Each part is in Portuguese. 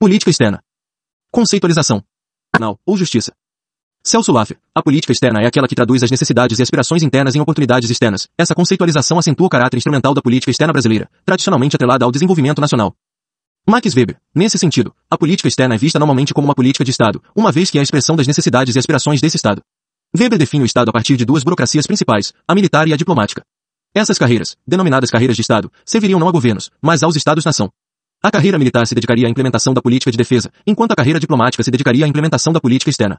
Política externa. Conceitualização. Penal ou justiça. Celso Laffer. A política externa é aquela que traduz as necessidades e aspirações internas em oportunidades externas. Essa conceitualização acentua o caráter instrumental da política externa brasileira, tradicionalmente atrelada ao desenvolvimento nacional. Max Weber. Nesse sentido, a política externa é vista normalmente como uma política de Estado, uma vez que é a expressão das necessidades e aspirações desse Estado. Weber define o Estado a partir de duas burocracias principais, a militar e a diplomática. Essas carreiras, denominadas carreiras de Estado, serviriam não a governos, mas aos Estados-nação. A carreira militar se dedicaria à implementação da política de defesa, enquanto a carreira diplomática se dedicaria à implementação da política externa.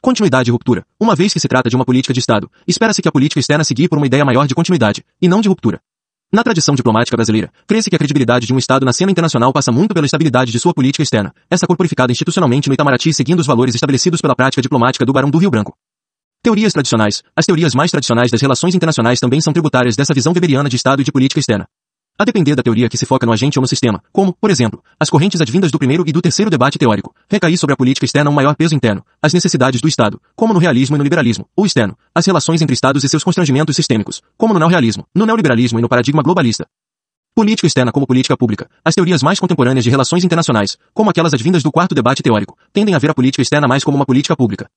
Continuidade e ruptura. Uma vez que se trata de uma política de Estado, espera-se que a política externa seguir por uma ideia maior de continuidade, e não de ruptura. Na tradição diplomática brasileira, crê-se que a credibilidade de um Estado na cena internacional passa muito pela estabilidade de sua política externa, essa corporificada institucionalmente no Itamaraty seguindo os valores estabelecidos pela prática diplomática do Barão do Rio Branco. Teorias tradicionais. As teorias mais tradicionais das relações internacionais também são tributárias dessa visão weberiana de Estado e de política externa. A depender da teoria que se foca no agente ou no sistema, como, por exemplo, as correntes advindas do primeiro e do terceiro debate teórico, recair sobre a política externa um maior peso interno, as necessidades do Estado, como no realismo e no liberalismo, ou externo, as relações entre Estados e seus constrangimentos sistêmicos, como no neorrealismo, no neoliberalismo e no paradigma globalista. Política externa como política pública. As teorias mais contemporâneas de relações internacionais, como aquelas advindas do quarto debate teórico, tendem a ver a política externa mais como uma política pública.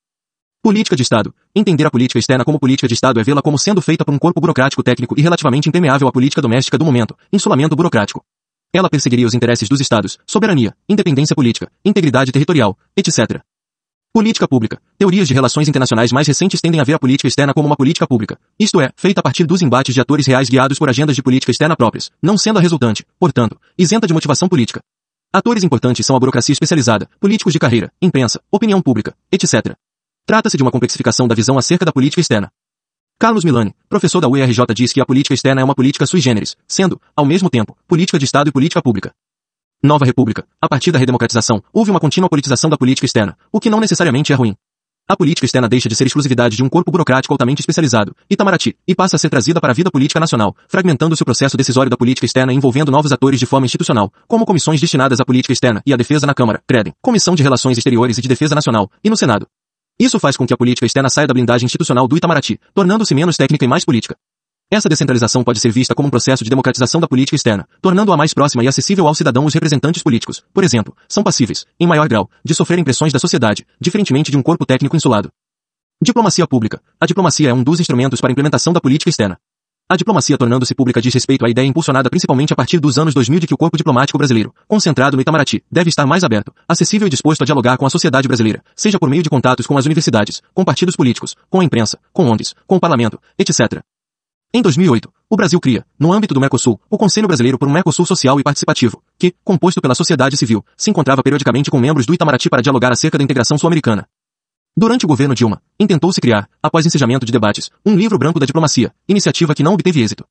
Política de Estado. Entender a política externa como política de Estado é vê-la como sendo feita por um corpo burocrático técnico e relativamente impermeável à política doméstica do momento, insulamento burocrático. Ela perseguiria os interesses dos Estados, soberania, independência política, integridade territorial, etc. Política pública. Teorias de relações internacionais mais recentes tendem a ver a política externa como uma política pública, isto é, feita a partir dos embates de atores reais guiados por agendas de política externa próprias, não sendo a resultante, portanto, isenta de motivação política. Atores importantes são a burocracia especializada, políticos de carreira, imprensa, opinião pública, etc. Trata-se de uma complexificação da visão acerca da política externa. Carlos Milani, professor da UERJ diz que a política externa é uma política sui generis, sendo, ao mesmo tempo, política de Estado e política pública. Nova República. A partir da redemocratização, houve uma contínua politização da política externa, o que não necessariamente é ruim. A política externa deixa de ser exclusividade de um corpo burocrático altamente especializado, Itamaraty, e passa a ser trazida para a vida política nacional, fragmentando-se o processo decisório da política externa envolvendo novos atores de forma institucional, como comissões destinadas à política externa e à defesa na Câmara, CREDEM, Comissão de Relações Exteriores e de Defesa Nacional, e no Senado. Isso faz com que a política externa saia da blindagem institucional do Itamaraty, tornando-se menos técnica e mais política. Essa descentralização pode ser vista como um processo de democratização da política externa, tornando-a mais próxima e acessível ao cidadão os representantes políticos, por exemplo, são passíveis, em maior grau, de sofrer pressões da sociedade, diferentemente de um corpo técnico insulado. Diplomacia pública. A diplomacia é um dos instrumentos para a implementação da política externa. A diplomacia tornando-se pública diz respeito à ideia impulsionada principalmente a partir dos anos 2000 de que o corpo diplomático brasileiro, concentrado no Itamaraty, deve estar mais aberto, acessível e disposto a dialogar com a sociedade brasileira, seja por meio de contatos com as universidades, com partidos políticos, com a imprensa, com ONGs, com o parlamento, etc. Em 2008, o Brasil cria, no âmbito do Mercosul, o Conselho Brasileiro por um Mercosul Social e Participativo, que, composto pela sociedade civil, se encontrava periodicamente com membros do Itamaraty para dialogar acerca da integração sul-americana. Durante o governo Dilma, intentou-se criar, após ensejamento de debates, um livro branco da diplomacia, iniciativa que não obteve êxito.